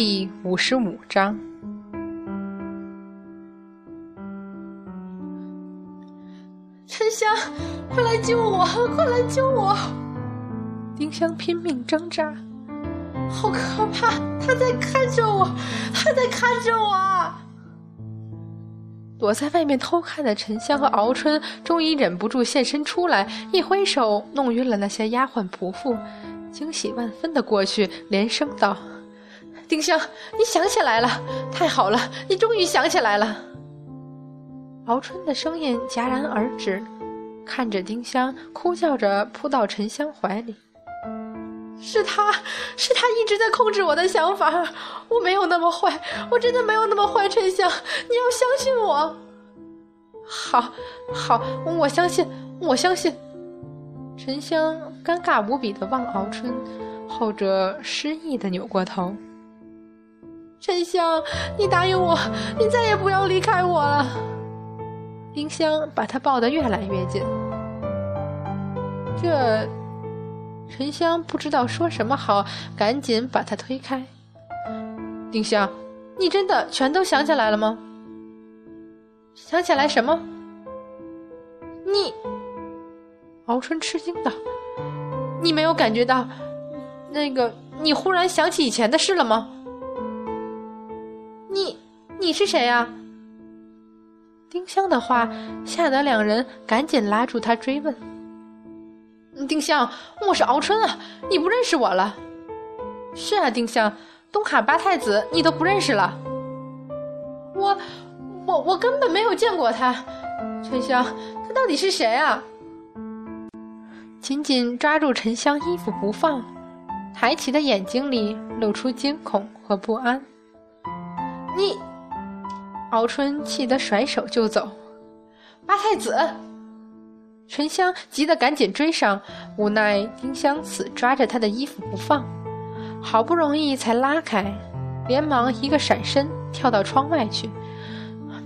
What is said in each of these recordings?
第五十五章，沉香，快来救我！快来救我！丁香拼命挣扎，好可怕！他在看着我，他在看着我。躲在外面偷看的沉香和敖春终于忍不住现身出来，一挥手弄晕了那些丫鬟仆妇，惊喜万分的过去，连声道。丁香，你想起来了，太好了，你终于想起来了。敖春的声音戛然而止，看着丁香，哭叫着扑到沉香怀里。是他，是他一直在控制我的想法，我没有那么坏，我真的没有那么坏。沉香，你要相信我。好，好，我相信，我相信。沉香尴尬无比的望敖春，后者失意的扭过头。沉香，你答应我，你再也不要离开我了。丁香把他抱得越来越紧。这，沉香不知道说什么好，赶紧把他推开。丁香，你真的全都想起来了吗？想起来什么？你，敖春吃惊道：“你没有感觉到，那个，你忽然想起以前的事了吗？”你是谁呀？丁香的话吓得两人赶紧拉住他追问。丁香，我是敖春啊，你不认识我了？是啊，丁香，东海八太子你都不认识了？我，我，我根本没有见过他。沉香，他到底是谁啊？紧紧抓住沉香衣服不放，抬起的眼睛里露出惊恐和不安。你。敖春气得甩手就走，八太子，沉香急得赶紧追上，无奈丁香死抓着他的衣服不放，好不容易才拉开，连忙一个闪身跳到窗外去。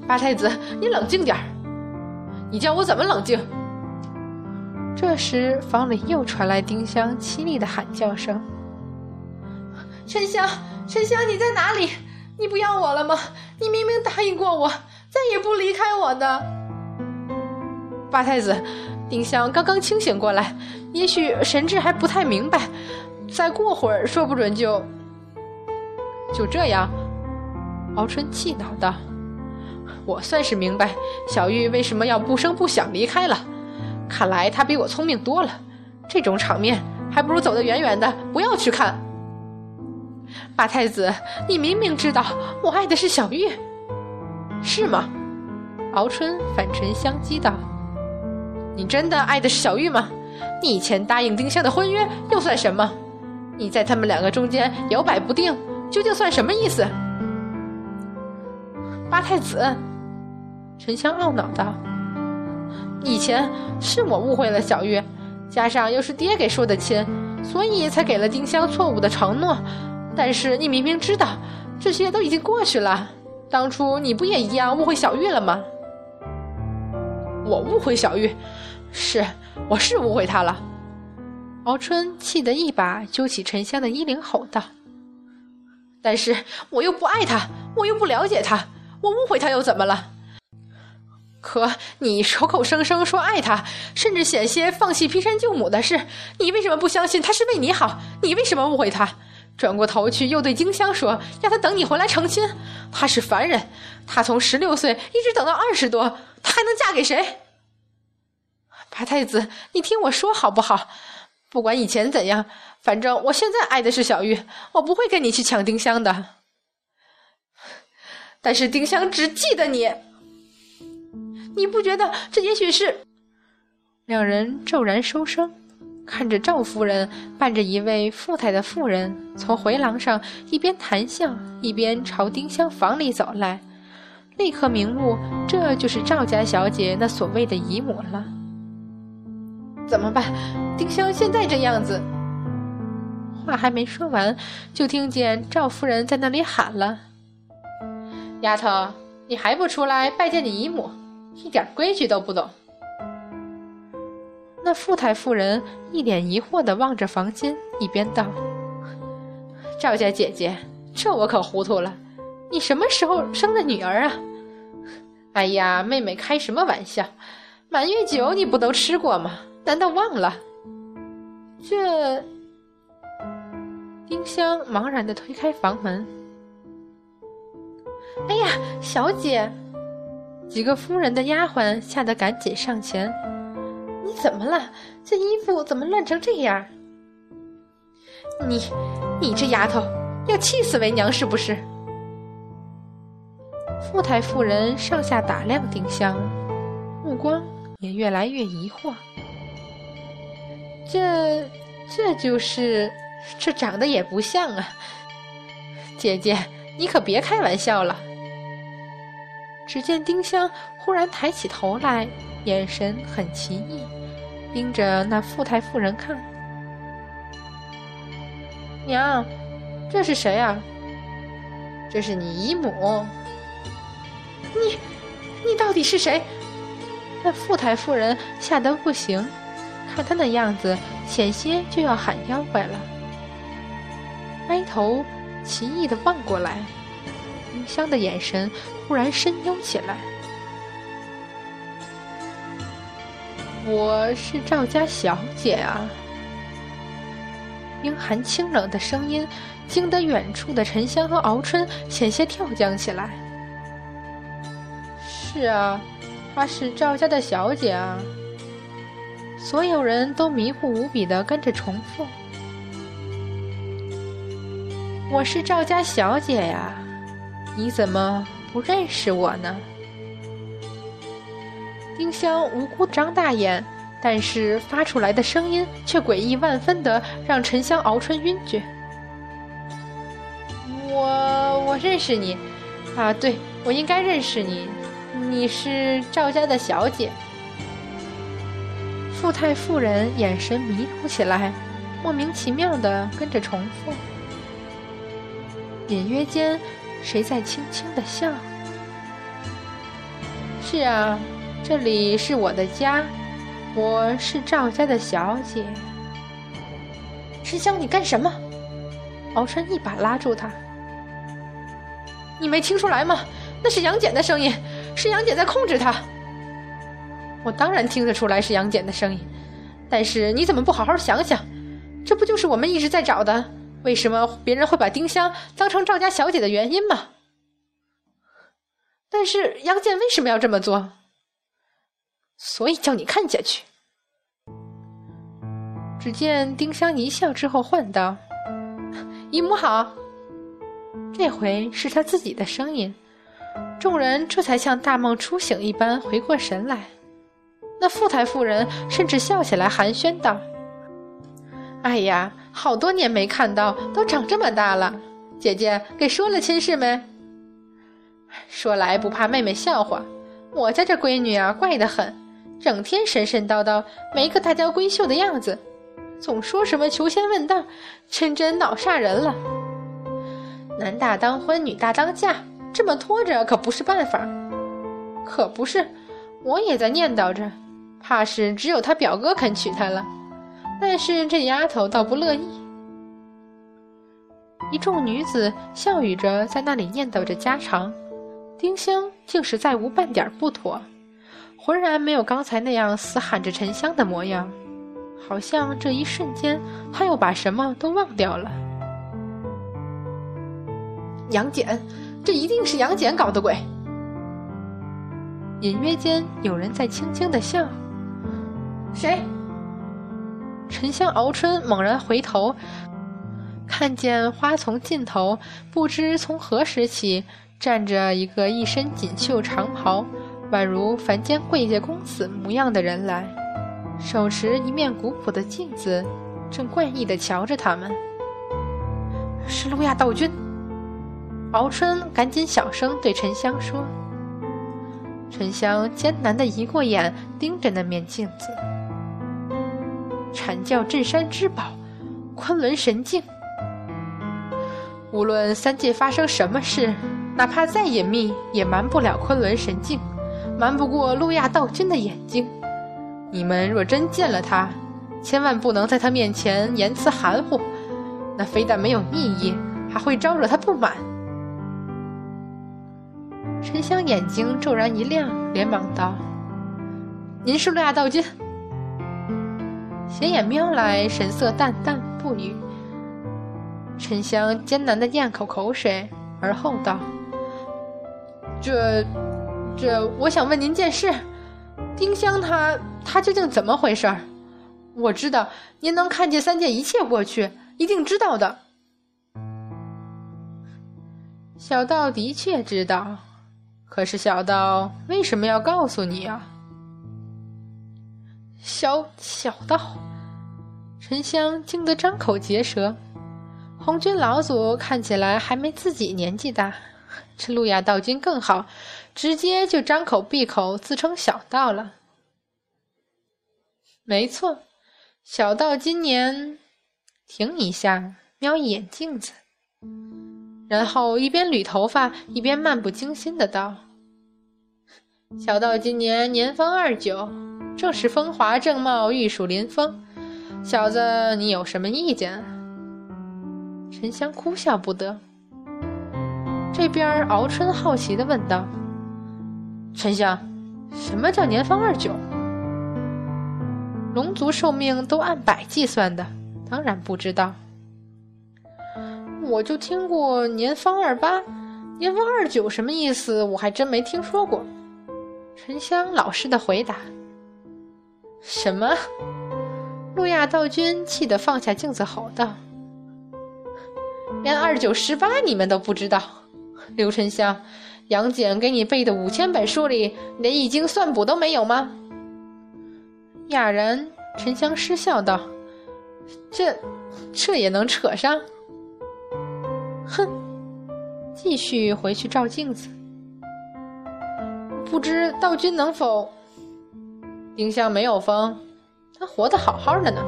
八太子，你冷静点儿，你叫我怎么冷静？这时房里又传来丁香凄厉的喊叫声：“沉香，沉香，你在哪里？”你不要我了吗？你明明答应过我，再也不离开我的。八太子，丁香刚刚清醒过来，也许神智还不太明白，再过会儿说不准就就这样。敖春气恼道：“我算是明白，小玉为什么要不声不响离开了。看来她比我聪明多了。这种场面，还不如走得远远的，不要去看。”八太子，你明明知道我爱的是小玉，是吗？敖春反唇相讥道：“你真的爱的是小玉吗？你以前答应丁香的婚约又算什么？你在他们两个中间摇摆不定，究竟算什么意思？”八太子，沉香懊恼道：“以前是我误会了小玉，加上又是爹给说的亲，所以才给了丁香错误的承诺。”但是你明明知道，这些都已经过去了。当初你不也一样误会小玉了吗？我误会小玉，是，我是误会她了。敖春气得一把揪起沉香的衣领，吼道：“但是我又不爱她，我又不了解她，我误会她又怎么了？可你口口声声说爱她，甚至险些放弃劈山救母的事，你为什么不相信她是为你好？你为什么误会她？”转过头去，又对丁香说：“要他等你回来成亲。他是凡人，他从十六岁一直等到二十多，他还能嫁给谁？”八太子，你听我说好不好？不管以前怎样，反正我现在爱的是小玉，我不会跟你去抢丁香的。但是丁香只记得你，你不觉得这也许是？两人骤然收声。看着赵夫人伴着一位富态的妇人从回廊上一边谈笑一边朝丁香房里走来，立刻明悟，这就是赵家小姐那所谓的姨母了。怎么办？丁香现在这样子，话还没说完，就听见赵夫人在那里喊了：“丫头，你还不出来拜见你姨母？一点规矩都不懂。”富太夫人一脸疑惑地望着房间，一边道：“赵家姐姐，这我可糊涂了，你什么时候生的女儿啊？哎呀，妹妹开什么玩笑？满月酒你不都吃过吗？难道忘了？这……丁香茫然的推开房门。哎呀，小姐！几个夫人的丫鬟吓得赶紧上前：“你怎么了？这衣服怎么乱成这样？”你，你这丫头，要气死为娘是不是？富太夫人上下打量丁香，目光也越来越疑惑。这，这就是，这长得也不像啊！姐姐，你可别开玩笑了。只见丁香忽然抬起头来，眼神很奇异，盯着那富太夫人看。娘，这是谁啊？这是你姨母。你，你到底是谁？那富太夫人吓得不行，看她那样子，险些就要喊妖怪了。歪头奇异的望过来，丁香的眼神忽然深幽起来。我是赵家小姐啊。冰寒清冷的声音惊得远处的沉香和敖春险些跳江起来。是啊，她是赵家的小姐啊。所有人都迷糊无比的跟着重复：“我是赵家小姐呀，你怎么不认识我呢？”丁香无辜张大眼。但是发出来的声音却诡异万分的让沉香熬春晕厥。我我认识你，啊，对我应该认识你，你是赵家的小姐。富太夫人眼神迷糊起来，莫名其妙的跟着重复。隐约间，谁在轻轻的笑？是啊，这里是我的家。我是赵家的小姐，沉香，你干什么？敖春一把拉住他。你没听出来吗？那是杨戬的声音，是杨戬在控制他。我当然听得出来是杨戬的声音，但是你怎么不好好想想？这不就是我们一直在找的？为什么别人会把丁香当成赵家小姐的原因吗？但是杨戬为什么要这么做？所以叫你看下去。只见丁香一笑之后唤道：“姨母好。”这回是他自己的声音，众人这才像大梦初醒一般回过神来。那富太夫人甚至笑起来寒暄道：“哎呀，好多年没看到，都长这么大了。姐姐给说了亲事没？说来不怕妹妹笑话，我家这闺女啊，怪得很。”整天神神叨叨，没个大家闺秀的样子，总说什么求仙问道，真真恼煞人了。男大当婚，女大当嫁，这么拖着可不是办法。可不是，我也在念叨着，怕是只有他表哥肯娶她了。但是这丫头倒不乐意。一众女子笑语着，在那里念叨着家常，丁香竟是再无半点不妥。浑然没有刚才那样死喊着沉香的模样，好像这一瞬间他又把什么都忘掉了。杨戬，这一定是杨戬搞的鬼。隐约间有人在轻轻的笑。谁？沉香熬春猛然回头，看见花丛尽头，不知从何时起站着一个一身锦绣长袍。宛如凡间贵家公子模样的人来，手持一面古朴的镜子，正怪异的瞧着他们。是路亚道君。敖春赶紧小声对沉香说。沉香艰难的移过眼，盯着那面镜子。阐教镇山之宝，昆仑神镜。无论三界发生什么事，哪怕再隐秘，也瞒不了昆仑神镜。瞒不过路亚道君的眼睛，你们若真见了他，千万不能在他面前言辞含糊，那非但没有意义，还会招惹他不满。沉香眼睛骤然一亮，连忙道：“您是路亚道君。”斜眼瞄来，神色淡淡，不语。沉香艰难的咽口口水，而后道：“这，这，我想问您件事。丁香他，他究竟怎么回事儿？我知道您能看见三界一切过去，一定知道的。小道的确知道，可是小道为什么要告诉你啊？小小道，沉香惊得张口结舌。”红军老祖看起来还没自己年纪大，这路亚道君更好，直接就张口闭口自称小道了。没错，小道今年停一下，瞄一眼镜子，然后一边捋头发一边漫不经心的道：“小道今年年方二九，正是风华正茂、玉树临风。小子，你有什么意见？”沉香哭笑不得。这边敖春好奇的问道：“沉香，什么叫年方二九？龙族寿命都按百计算的，当然不知道。我就听过年方二八，年方二九什么意思？我还真没听说过。”沉香老实的回答：“什么？”路亚道君气得放下镜子吼道。连二九十八你们都不知道，刘沉香，杨戬给你背的五千本书里，连易经算卜都没有吗？哑然，沉香失笑道：“这，这也能扯上？哼！”继续回去照镜子，不知道君能否？丁香没有疯，他活得好好的呢。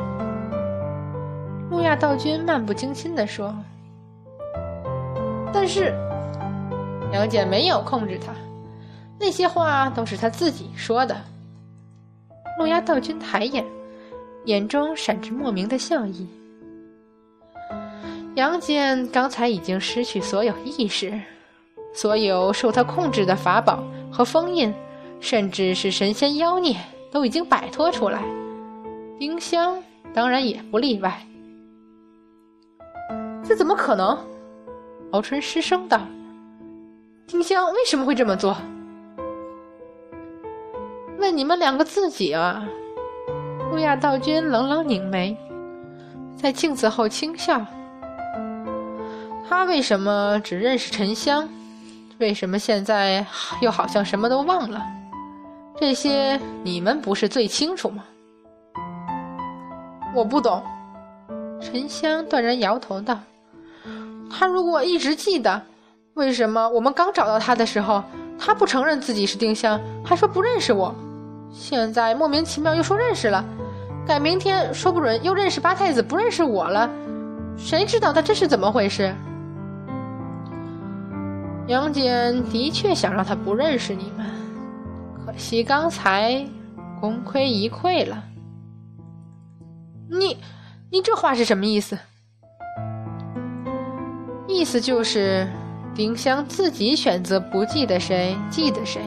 路亚道君漫不经心地说。但是，杨戬没有控制他，那些话都是他自己说的。路亚道君抬眼，眼中闪着莫名的笑意。杨戬刚才已经失去所有意识，所有受他控制的法宝和封印，甚至是神仙妖孽，都已经摆脱出来。丁香当然也不例外。这怎么可能？敖春失声道：“丁香为什么会这么做？问你们两个自己啊！”路亚道君冷冷拧眉，在镜子后轻笑：“他为什么只认识沉香？为什么现在又好像什么都忘了？这些你们不是最清楚吗？”我不懂。沉香断然摇头道。他如果一直记得，为什么我们刚找到他的时候，他不承认自己是丁香，还说不认识我？现在莫名其妙又说认识了，改明天说不准又认识八太子，不认识我了。谁知道他这是怎么回事？杨戬的确想让他不认识你们，可惜刚才功亏一篑了。你，你这话是什么意思？意思就是，丁香自己选择不记得谁，记得谁。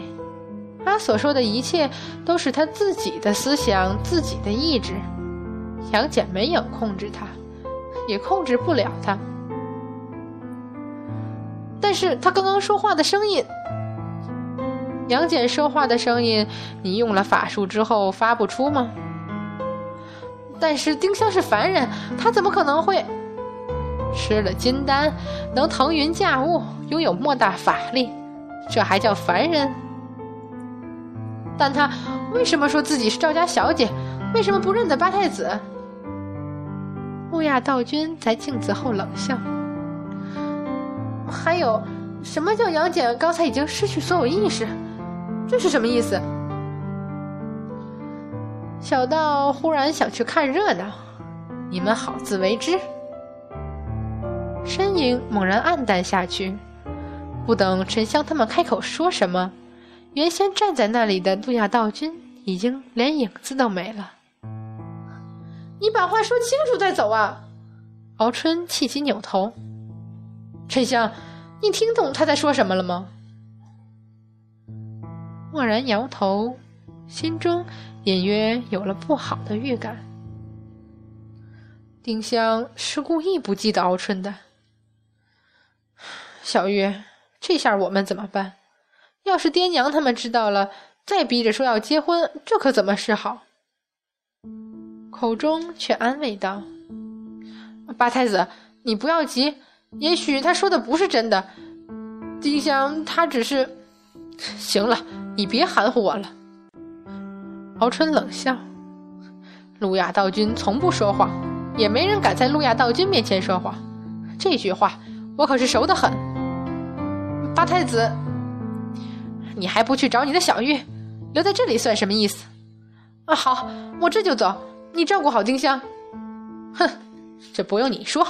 他所说的一切都是他自己的思想，自己的意志。杨戬没有控制他，也控制不了他。但是他刚刚说话的声音，杨戬说话的声音，你用了法术之后发不出吗？但是丁香是凡人，他怎么可能会？吃了金丹，能腾云驾雾，拥有莫大法力，这还叫凡人？但他为什么说自己是赵家小姐？为什么不认得八太子？木亚道君在镜子后冷笑。还有，什么叫杨戬刚才已经失去所有意识？这是什么意思？小道忽然想去看热闹，你们好自为之。身影猛然暗淡下去，不等沉香他们开口说什么，原先站在那里的杜亚道君已经连影子都没了。你把话说清楚再走啊！敖春气急扭头。沉香，你听懂他在说什么了吗？默然摇头，心中隐约有了不好的预感。丁香是故意不记得敖春的。小月，这下我们怎么办？要是爹娘他们知道了，再逼着说要结婚，这可怎么是好？口中却安慰道：“八太子，你不要急，也许他说的不是真的。丁香他只是……行了，你别含糊我了。”敖春冷笑：“路亚道君从不说谎，也没人敢在路亚道君面前说谎。这句话我可是熟得很。”八太子。你还不去找你的小玉，留在这里算什么意思？啊，好，我这就走。你照顾好丁香。哼，这不用你说。